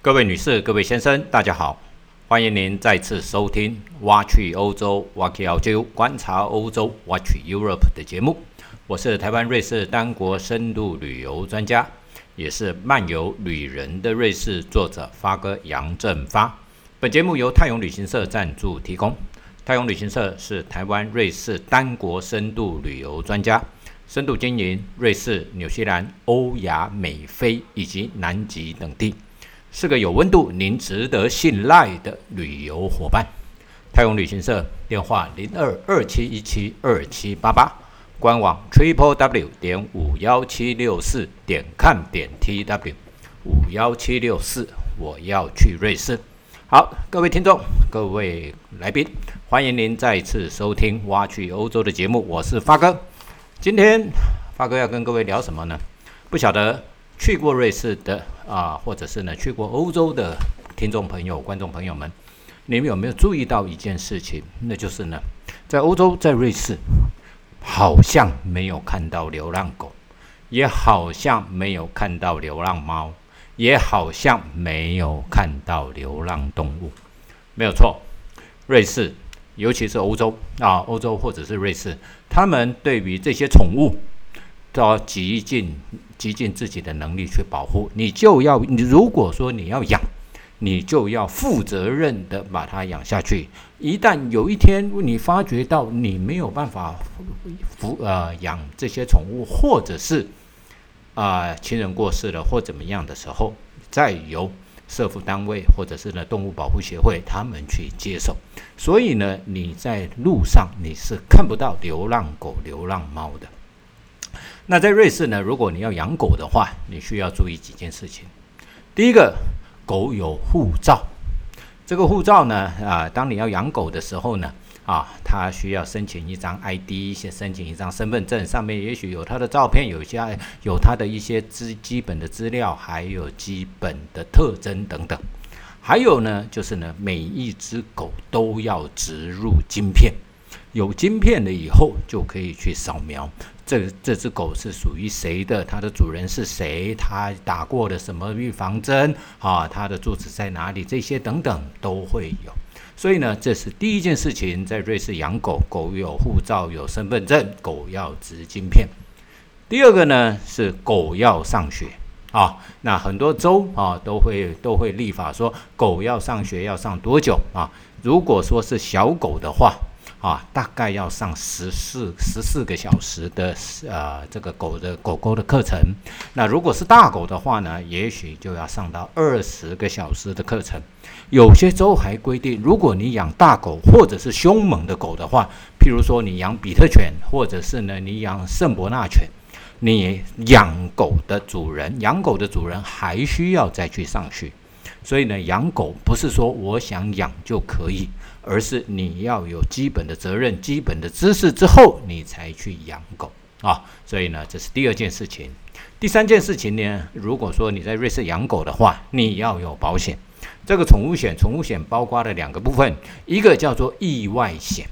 各位女士、各位先生，大家好，欢迎您再次收听《挖去欧洲 Watch 澳洲观察欧洲 Watch Europe》的节目。我是台湾瑞士单国深度旅游专家，也是漫游旅人的瑞士作者发哥杨振发。本节目由泰永旅行社赞助提供。泰永旅行社是台湾瑞士单国深度旅游专家，深度经营瑞士、纽西兰、欧亚美非以及南极等地。是个有温度、您值得信赖的旅游伙伴。泰永旅行社电话零二二七一七二七八八，官网 triple w 点五幺七六四点 com 点 t w 五幺七六四，我要去瑞士。好，各位听众、各位来宾，欢迎您再次收听《挖去欧洲》的节目，我是发哥。今天发哥要跟各位聊什么呢？不晓得。去过瑞士的啊，或者是呢去过欧洲的听众朋友、观众朋友们，你们有没有注意到一件事情？那就是呢，在欧洲，在瑞士，好像没有看到流浪狗，也好像没有看到流浪猫，也好像没有看到流浪动物。没有错，瑞士，尤其是欧洲啊，欧洲或者是瑞士，他们对于这些宠物。都极尽极尽自己的能力去保护你，就要你如果说你要养，你就要负责任的把它养下去。一旦有一天你发觉到你没有办法抚呃养这些宠物，或者是啊亲人过世了或怎么样的时候，再由社福单位或者是呢动物保护协会他们去接手。所以呢，你在路上你是看不到流浪狗、流浪猫的。那在瑞士呢？如果你要养狗的话，你需要注意几件事情。第一个，狗有护照。这个护照呢，啊，当你要养狗的时候呢，啊，它需要申请一张 ID，先申请一张身份证，上面也许有它的照片，有些有它的一些资基本的资料，还有基本的特征等等。还有呢，就是呢，每一只狗都要植入晶片。有晶片了以后，就可以去扫描这这只狗是属于谁的，它的主人是谁，它打过的什么预防针啊，它的住址在哪里，这些等等都会有。所以呢，这是第一件事情，在瑞士养狗狗有护照、有身份证，狗要植晶片。第二个呢是狗要上学啊，那很多州啊都会都会立法说狗要上学要上多久啊？如果说是小狗的话。啊，大概要上十四十四个小时的呃这个狗的狗狗的课程。那如果是大狗的话呢，也许就要上到二十个小时的课程。有些州还规定，如果你养大狗或者是凶猛的狗的话，譬如说你养比特犬，或者是呢你养圣伯纳犬，你养狗的主人养狗的主人还需要再去上学。所以呢，养狗不是说我想养就可以。而是你要有基本的责任、基本的知识之后，你才去养狗啊。所以呢，这是第二件事情。第三件事情呢，如果说你在瑞士养狗的话，你要有保险。这个宠物险，宠物险包括了两个部分，一个叫做意外险，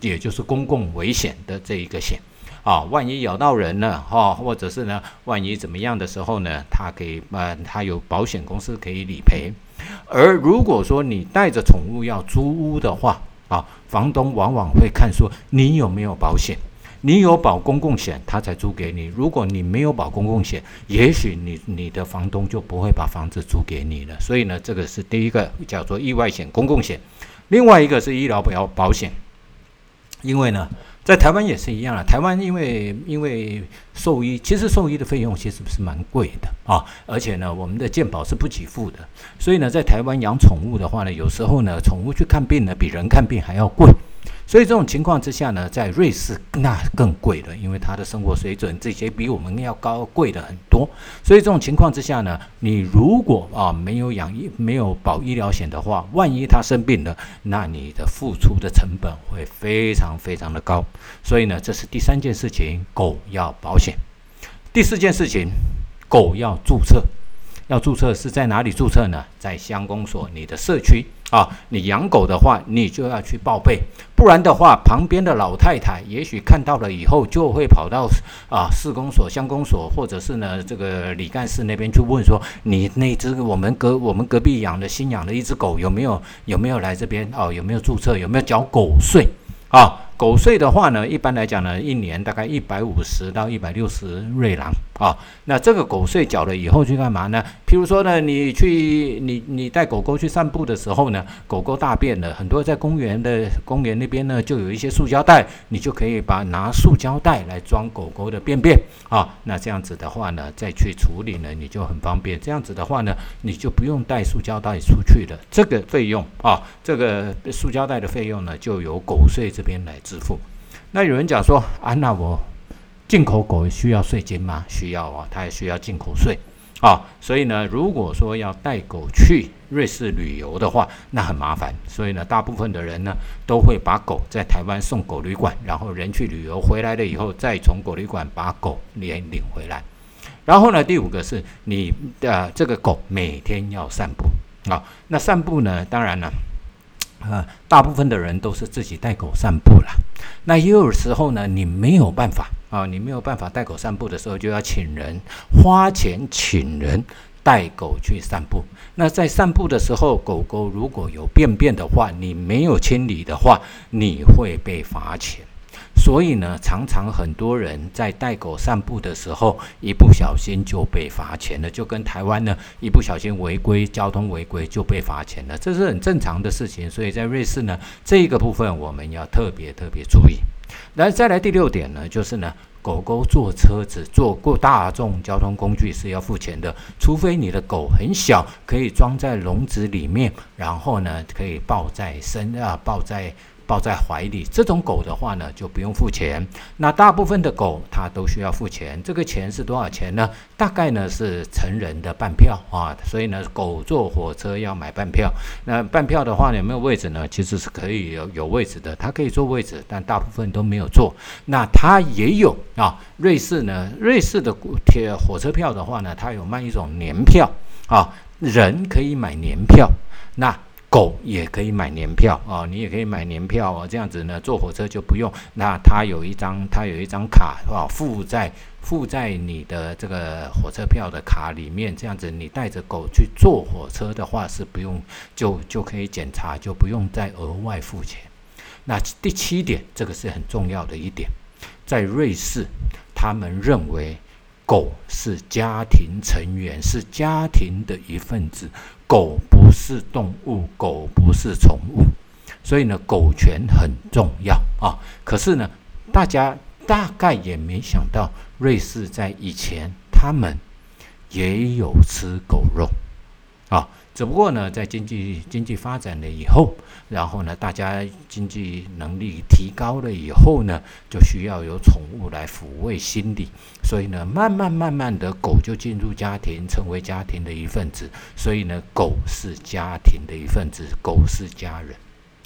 也就是公共危险的这一个险啊。万一咬到人了哈，或者是呢，万一怎么样的时候呢，它可以呃，它有保险公司可以理赔。而如果说你带着宠物要租屋的话，啊，房东往往会看说你有没有保险，你有保公共险，他才租给你。如果你没有保公共险，也许你你的房东就不会把房子租给你了。所以呢，这个是第一个叫做意外险、公共险，另外一个是医疗保保险，因为呢。在台湾也是一样啊，台湾因为因为兽医，其实兽医的费用其实是蛮贵的啊，而且呢，我们的健保是不给付的，所以呢，在台湾养宠物的话呢，有时候呢，宠物去看病呢，比人看病还要贵。所以这种情况之下呢，在瑞士那更贵了，因为它的生活水准这些比我们要高贵的很多。所以这种情况之下呢，你如果啊没有养医没有保医疗险的话，万一他生病了，那你的付出的成本会非常非常的高。所以呢，这是第三件事情，狗要保险。第四件事情，狗要注册。要注册是在哪里注册呢？在乡公所，你的社区啊。你养狗的话，你就要去报备，不然的话，旁边的老太太也许看到了以后，就会跑到啊市公所、乡公所，或者是呢这个李干事那边去问说，你那只我们隔我们隔壁养的新养的一只狗有没有有没有来这边哦？有没有注册？有没有缴狗税啊？狗税的话呢，一般来讲呢，一年大概一百五十到一百六十瑞郎啊。那这个狗税缴了以后去干嘛呢？譬如说呢，你去你你带狗狗去散步的时候呢，狗狗大便了，很多在公园的公园那边呢，就有一些塑胶袋，你就可以把拿塑胶袋来装狗狗的便便啊。那这样子的话呢，再去处理呢，你就很方便。这样子的话呢，你就不用带塑胶袋出去了。这个费用啊，这个塑胶袋的费用呢，就由狗税这边来支支付。那有人讲说啊，那我进口狗需要税金吗？需要啊，它也需要进口税啊。所以呢，如果说要带狗去瑞士旅游的话，那很麻烦。所以呢，大部分的人呢都会把狗在台湾送狗旅馆，然后人去旅游回来了以后，再从狗旅馆把狗连领回来。然后呢，第五个是你的这个狗每天要散步啊。那散步呢，当然了。啊，大部分的人都是自己带狗散步了。那也有时候呢，你没有办法啊，你没有办法带狗散步的时候，就要请人花钱请人带狗去散步。那在散步的时候，狗狗如果有便便的话，你没有清理的话，你会被罚钱。所以呢，常常很多人在带狗散步的时候，一不小心就被罚钱了，就跟台湾呢一不小心违规交通违规就被罚钱了，这是很正常的事情。所以在瑞士呢，这一个部分我们要特别特别注意。来，再来第六点呢，就是呢，狗狗坐车子、坐过大众交通工具是要付钱的，除非你的狗很小，可以装在笼子里面，然后呢可以抱在身啊，抱在。抱在怀里，这种狗的话呢，就不用付钱。那大部分的狗它都需要付钱，这个钱是多少钱呢？大概呢是成人的半票啊。所以呢，狗坐火车要买半票。那半票的话有没有位置呢？其实是可以有有位置的，它可以坐位置，但大部分都没有坐。那它也有啊，瑞士呢，瑞士的铁火车票的话呢，它有卖一种年票啊，人可以买年票。那狗也可以买年票啊，你也可以买年票哦，这样子呢，坐火车就不用。那它有一张，它有一张卡啊，附在附在你的这个火车票的卡里面，这样子你带着狗去坐火车的话是不用，就就可以检查，就不用再额外付钱。那第七点，这个是很重要的一点，在瑞士，他们认为狗是家庭成员，是家庭的一份子。狗不是动物，狗不是宠物，所以呢，狗权很重要啊。可是呢，大家大概也没想到，瑞士在以前他们也有吃狗肉啊。只不过呢，在经济经济发展了以后，然后呢，大家经济能力提高了以后呢，就需要有宠物来抚慰心理，所以呢，慢慢慢慢的，狗就进入家庭，成为家庭的一份子。所以呢，狗是家庭的一份子，狗是家人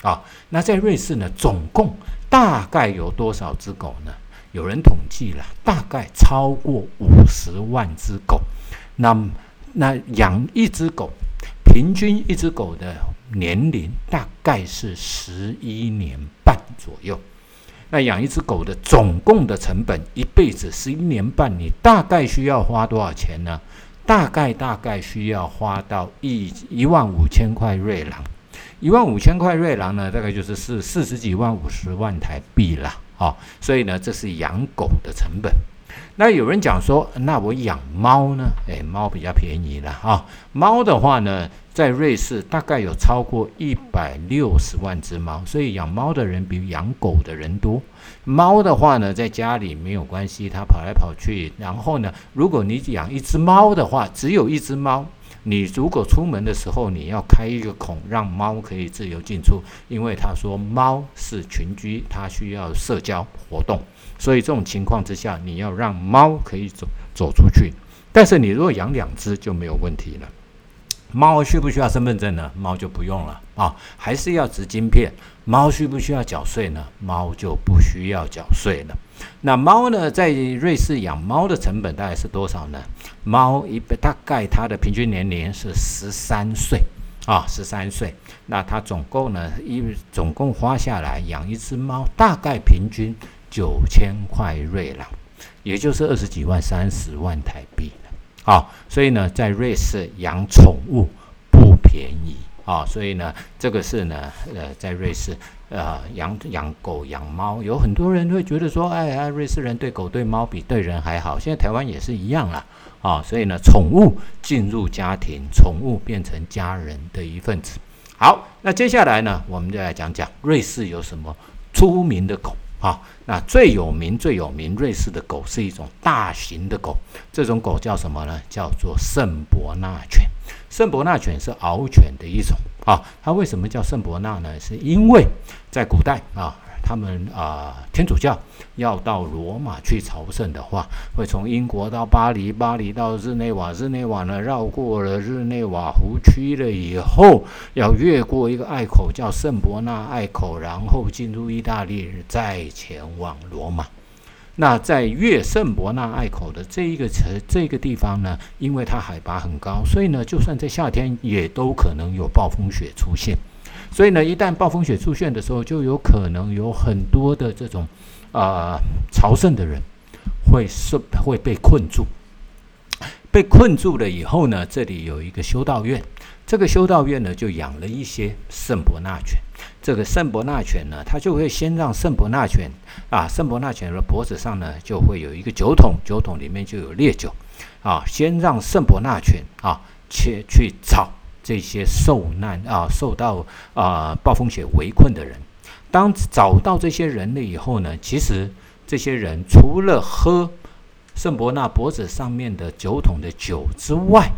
啊。那在瑞士呢，总共大概有多少只狗呢？有人统计了，大概超过五十万只狗。那那养一只狗。平均一只狗的年龄大概是十一年半左右。那养一只狗的总共的成本，一辈子十一年半，你大概需要花多少钱呢？大概大概需要花到一一万五千块瑞郎。一万五千块瑞郎呢，大概就是四四十几万五十万台币了啊。所以呢，这是养狗的成本。那有人讲说，那我养猫呢？诶，猫比较便宜了哈。猫的话呢，在瑞士大概有超过一百六十万只猫，所以养猫的人比养狗的人多。猫的话呢，在家里没有关系，它跑来跑去。然后呢，如果你养一只猫的话，只有一只猫，你如果出门的时候，你要开一个孔，让猫可以自由进出，因为他说猫是群居，它需要社交活动。所以这种情况之下，你要让猫可以走走出去，但是你如果养两只就没有问题了。猫需不需要身份证呢？猫就不用了啊，还是要植晶片。猫需不需要缴税呢？猫就不需要缴税了那猫呢，在瑞士养猫的成本大概是多少呢？猫一大概它的平均年龄是十三岁啊，十三岁。那它总共呢，一总共花下来养一只猫，大概平均九千块瑞郎，也就是二十几万、三十万台币好，所以呢，在瑞士养宠物不便宜啊。所以呢，这个是呢，呃，在瑞士。呃，养养狗、养猫，有很多人会觉得说，哎呀，瑞士人对狗、对猫比对人还好。现在台湾也是一样啦，啊，所以呢，宠物进入家庭，宠物变成家人的一份子。好，那接下来呢，我们就来讲讲瑞士有什么出名的狗啊？那最有名、最有名，瑞士的狗是一种大型的狗，这种狗叫什么呢？叫做圣伯纳犬。圣伯纳犬是獒犬的一种。啊，它为什么叫圣伯纳呢？是因为在古代啊，他们啊天主教要到罗马去朝圣的话，会从英国到巴黎，巴黎到日内瓦，日内瓦呢绕过了日内瓦湖区了以后，要越过一个隘口叫圣伯纳隘口，然后进入意大利，再前往罗马。那在越圣伯纳隘口的这一个城这个地方呢，因为它海拔很高，所以呢，就算在夏天也都可能有暴风雪出现。所以呢，一旦暴风雪出现的时候，就有可能有很多的这种啊朝圣的人会受会被困住。被困住了以后呢，这里有一个修道院，这个修道院呢就养了一些圣伯纳犬。这个圣伯纳犬呢，它就会先让圣伯纳犬啊，圣伯纳犬的脖子上呢就会有一个酒桶，酒桶里面就有烈酒啊，先让圣伯纳犬啊去去找这些受难啊受到啊暴风雪围困的人。当找到这些人了以后呢，其实这些人除了喝圣伯纳脖子上面的酒桶的酒之外，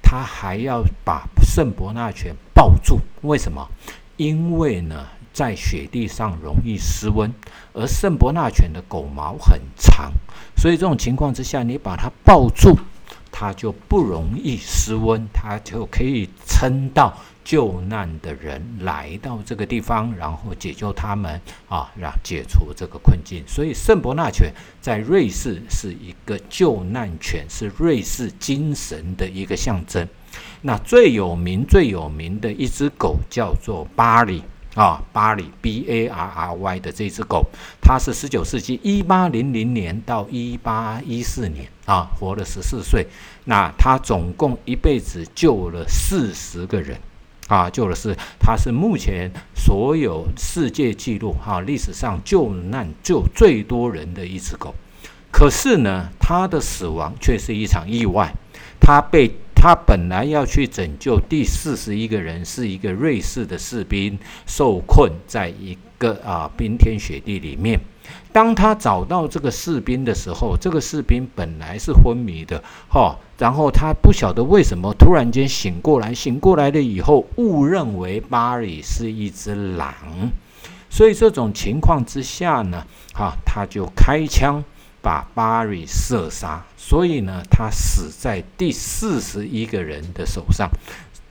他还要把圣伯纳犬抱住。为什么？因为呢，在雪地上容易失温，而圣伯纳犬的狗毛很长，所以这种情况之下，你把它抱住，它就不容易失温，它就可以撑到救难的人来到这个地方，然后解救他们啊，让解除这个困境。所以圣伯纳犬在瑞士是一个救难犬，是瑞士精神的一个象征。那最有名、最有名的一只狗叫做巴里啊，巴里 B A R R Y 的这只狗，它是十九世纪一八零零年到一八一四年啊，活了十四岁。那它总共一辈子救了四十个人啊，救了是它是目前所有世界纪录哈历史上救难救最多人的一只狗。可是呢，它的死亡却是一场意外，它被。他本来要去拯救第四十一个人，是一个瑞士的士兵，受困在一个啊冰天雪地里面。当他找到这个士兵的时候，这个士兵本来是昏迷的，哈，然后他不晓得为什么突然间醒过来，醒过来了以后，误认为巴里是一只狼，所以这种情况之下呢，哈，他就开枪。把巴里射杀，所以呢，他死在第四十一个人的手上，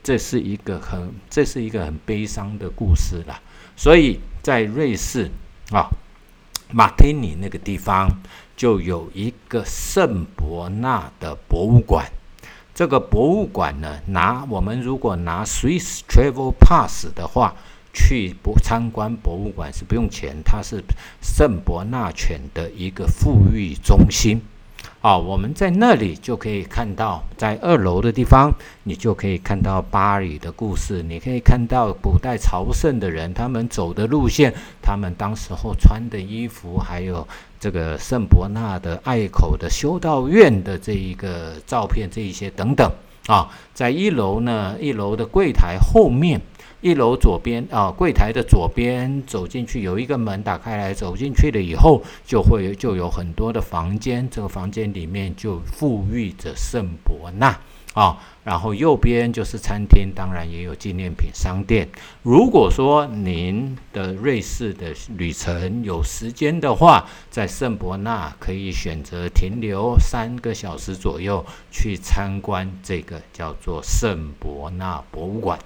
这是一个很，这是一个很悲伤的故事了。所以在瑞士啊，马提尼那个地方就有一个圣伯纳的博物馆。这个博物馆呢，拿我们如果拿 Swiss Travel Pass 的话。去博参观博物馆是不用钱，它是圣伯纳犬的一个富裕中心啊。我们在那里就可以看到，在二楼的地方，你就可以看到巴黎的故事。你可以看到古代朝圣的人他们走的路线，他们当时候穿的衣服，还有这个圣伯纳的隘口的修道院的这一个照片，这一些等等啊。在一楼呢，一楼的柜台后面。一楼左边啊，柜台的左边走进去有一个门，打开来走进去了以后，就会就有很多的房间。这个房间里面就富裕着圣伯纳啊，然后右边就是餐厅，当然也有纪念品商店。如果说您的瑞士的旅程有时间的话，在圣伯纳可以选择停留三个小时左右，去参观这个叫做圣伯纳博物馆。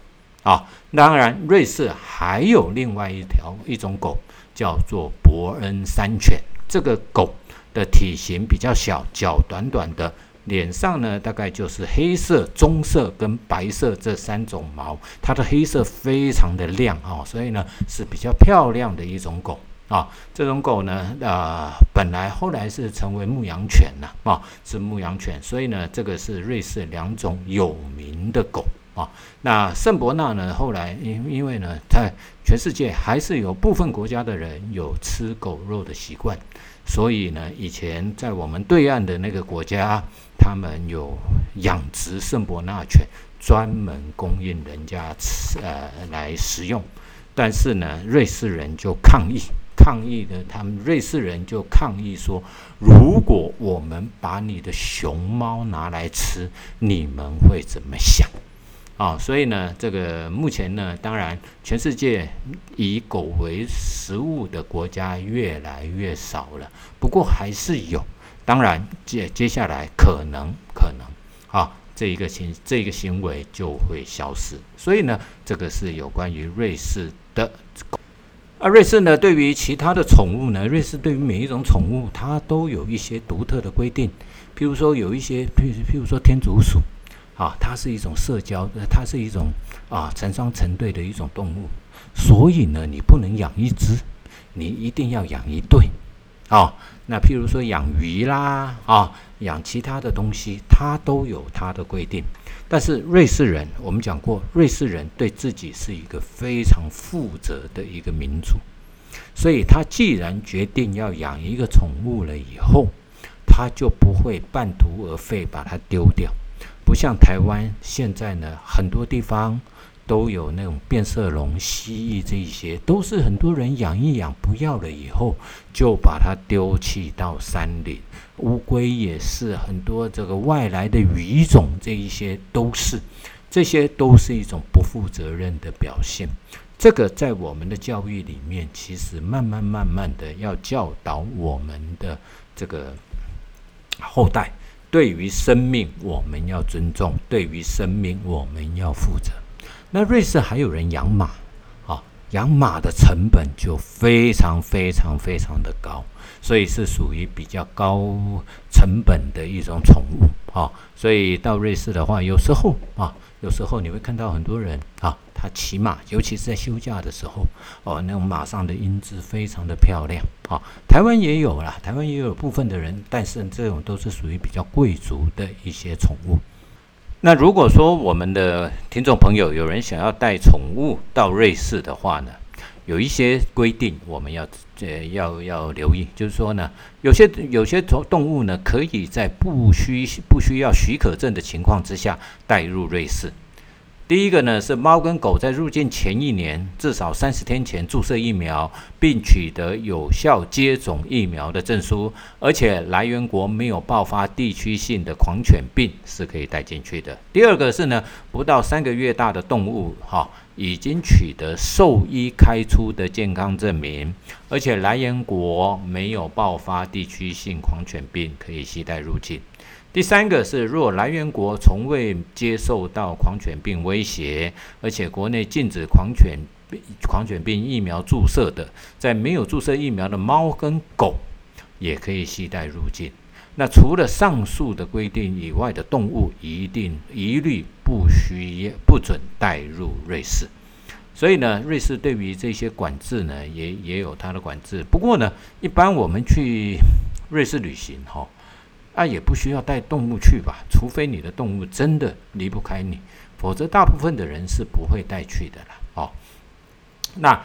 啊，当然，瑞士还有另外一条一种狗，叫做伯恩山犬这个狗的体型比较小，脚短短的，脸上呢大概就是黑色、棕色跟白色这三种毛，它的黑色非常的亮啊，所以呢是比较漂亮的一种狗。啊，这种狗呢，呃，本来后来是成为牧羊犬了啊，是牧羊犬，所以呢，这个是瑞士两种有名的狗啊。那圣伯纳呢，后来因因为呢，在全世界还是有部分国家的人有吃狗肉的习惯，所以呢，以前在我们对岸的那个国家，他们有养殖圣伯纳犬，专门供应人家吃呃来食用，但是呢，瑞士人就抗议。抗议的，他们瑞士人就抗议说：“如果我们把你的熊猫拿来吃，你们会怎么想？”啊，所以呢，这个目前呢，当然，全世界以狗为食物的国家越来越少了，不过还是有。当然，接接下来可能可能啊，这一个行这个行为就会消失。所以呢，这个是有关于瑞士的。啊瑞士呢，对于其他的宠物呢，瑞士对于每一种宠物，它都有一些独特的规定。譬如说，有一些，譬如譬如说天竺鼠，啊，它是一种社交，它是一种啊成双成对的一种动物，所以呢，你不能养一只，你一定要养一对，啊，那譬如说养鱼啦，啊，养其他的东西，它都有它的规定。但是瑞士人，我们讲过，瑞士人对自己是一个非常负责的一个民族，所以他既然决定要养一个宠物了以后，他就不会半途而废把它丢掉，不像台湾现在呢，很多地方。都有那种变色龙、蜥蜴，这一些都是很多人养一养不要了以后，就把它丢弃到山里。乌龟也是，很多这个外来的鱼种，这一些都是，这些都是一种不负责任的表现。这个在我们的教育里面，其实慢慢慢慢的要教导我们的这个后代，对于生命我们要尊重，对于生命我们要负责。那瑞士还有人养马，啊，养马的成本就非常非常非常的高，所以是属于比较高成本的一种宠物，啊，所以到瑞士的话，有时候啊，有时候你会看到很多人啊，他骑马，尤其是在休假的时候，哦，那种马上的英姿非常的漂亮，啊，台湾也有啦，台湾也有部分的人，但是这种都是属于比较贵族的一些宠物。那如果说我们的听众朋友有人想要带宠物到瑞士的话呢，有一些规定我们要呃要要留意，就是说呢，有些有些宠动物呢，可以在不需不需要许可证的情况之下带入瑞士。第一个呢是猫跟狗在入境前一年至少三十天前注射疫苗，并取得有效接种疫苗的证书，而且来源国没有爆发地区性的狂犬病是可以带进去的。第二个是呢，不到三个月大的动物哈，已经取得兽医开出的健康证明，而且来源国没有爆发地区性狂犬病，可以携带入境。第三个是，若来源国从未接受到狂犬病威胁，而且国内禁止狂犬病狂犬病疫苗注射的，在没有注射疫苗的猫跟狗也可以携带入境。那除了上述的规定以外的动物，一定一律不需不准带入瑞士。所以呢，瑞士对于这些管制呢，也也有它的管制。不过呢，一般我们去瑞士旅行，哈。那也不需要带动物去吧，除非你的动物真的离不开你，否则大部分的人是不会带去的啦。哦，那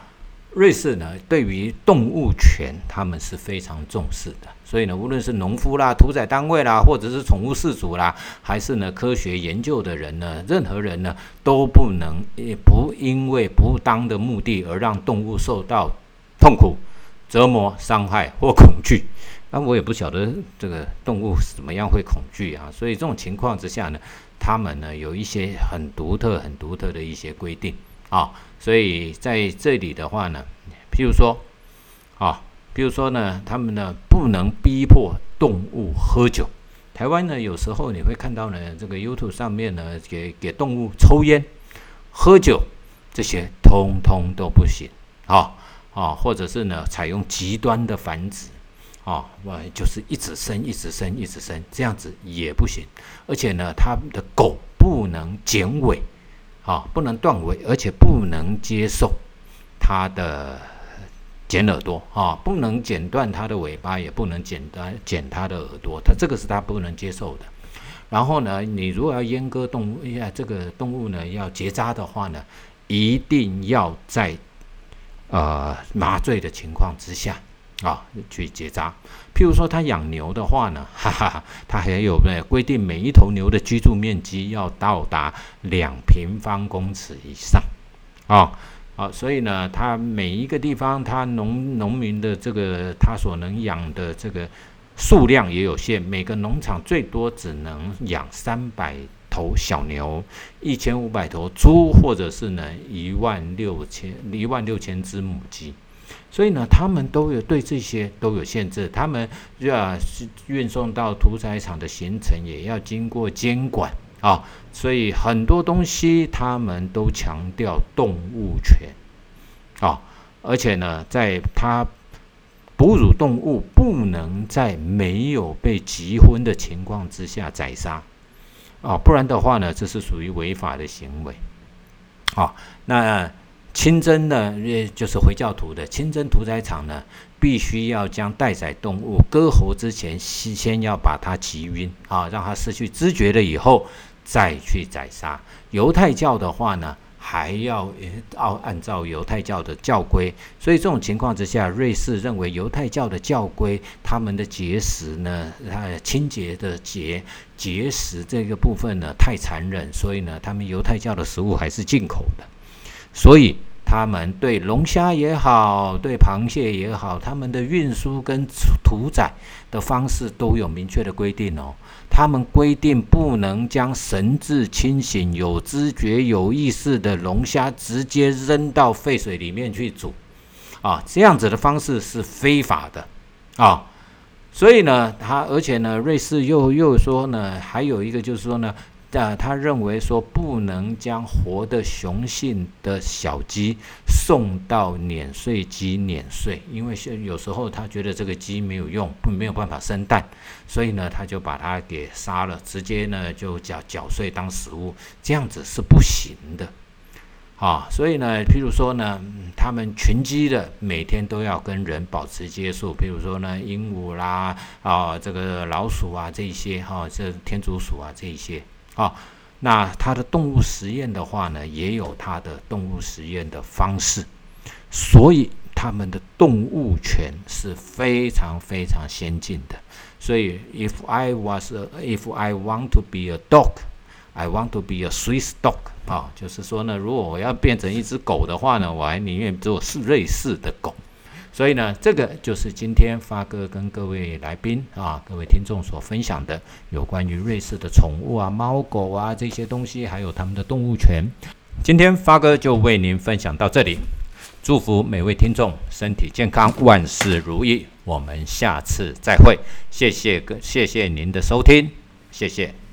瑞士呢，对于动物权他们是非常重视的，所以呢，无论是农夫啦、屠宰单位啦，或者是宠物饲主啦，还是呢科学研究的人呢，任何人呢都不能也不因为不当的目的而让动物受到痛苦、折磨、伤害或恐惧。那我也不晓得这个动物怎么样会恐惧啊，所以这种情况之下呢，他们呢有一些很独特、很独特的一些规定啊，所以在这里的话呢，譬如说啊，比如说呢，他们呢不能逼迫动物喝酒。台湾呢有时候你会看到呢，这个 YouTube 上面呢给给动物抽烟、喝酒这些，通通都不行啊啊，或者是呢采用极端的繁殖。啊，我就是一直生，一直生，一直生，这样子也不行。而且呢，它的狗不能剪尾，啊，不能断尾，而且不能接受它的剪耳朵，啊，不能剪断它的尾巴，也不能剪断剪它的耳朵，它这个是它不能接受的。然后呢，你如果要阉割动物，呀，这个动物呢要结扎的话呢，一定要在呃麻醉的情况之下。啊，去结扎。譬如说，他养牛的话呢，哈哈，他还有呢规定，每一头牛的居住面积要到达两平方公尺以上。啊，啊，所以呢，他每一个地方，他农农民的这个他所能养的这个数量也有限，每个农场最多只能养三百头小牛，一千五百头猪，或者是呢一万六千一万六千只母鸡。所以呢，他们都有对这些都有限制，他们要是运送到屠宰场的行程也要经过监管啊，所以很多东西他们都强调动物权啊，而且呢，在他哺乳动物不能在没有被急婚的情况之下宰杀啊，不然的话呢，这是属于违法的行为啊，那。清真呢，也就是回教徒的清真屠宰场呢，必须要将待宰动物割喉之前，先先要把它击晕啊，让它失去知觉了以后再去宰杀。犹太教的话呢，还要按按照犹太教的教规，所以这种情况之下，瑞士认为犹太教的教规，他们的节食呢，它清洁的节节食这个部分呢太残忍，所以呢，他们犹太教的食物还是进口的。所以他们对龙虾也好，对螃蟹也好，他们的运输跟屠宰的方式都有明确的规定哦。他们规定不能将神志清醒、有知觉、有意识的龙虾直接扔到沸水里面去煮，啊，这样子的方式是非法的，啊。所以呢，他而且呢，瑞士又又说呢，还有一个就是说呢。但，他认为说不能将活的雄性的小鸡送到碾碎机碾碎，因为现有时候他觉得这个鸡没有用，没有办法生蛋，所以呢，他就把它给杀了，直接呢就搅搅碎当食物，这样子是不行的。啊，所以呢，譬如说呢，他们群居的每天都要跟人保持接触，譬如说呢，鹦鹉啦，啊，这个老鼠啊，这些哈，这天竺鼠啊，这一些。啊，那它的动物实验的话呢，也有它的动物实验的方式，所以他们的动物权是非常非常先进的。所以，if I was if I want to be a dog, I want to be a Swiss dog。啊，就是说呢，如果我要变成一只狗的话呢，我还宁愿做是瑞士的狗。所以呢，这个就是今天发哥跟各位来宾啊、各位听众所分享的有关于瑞士的宠物啊、猫狗啊这些东西，还有他们的动物权。今天发哥就为您分享到这里，祝福每位听众身体健康，万事如意。我们下次再会，谢谢各谢谢您的收听，谢谢。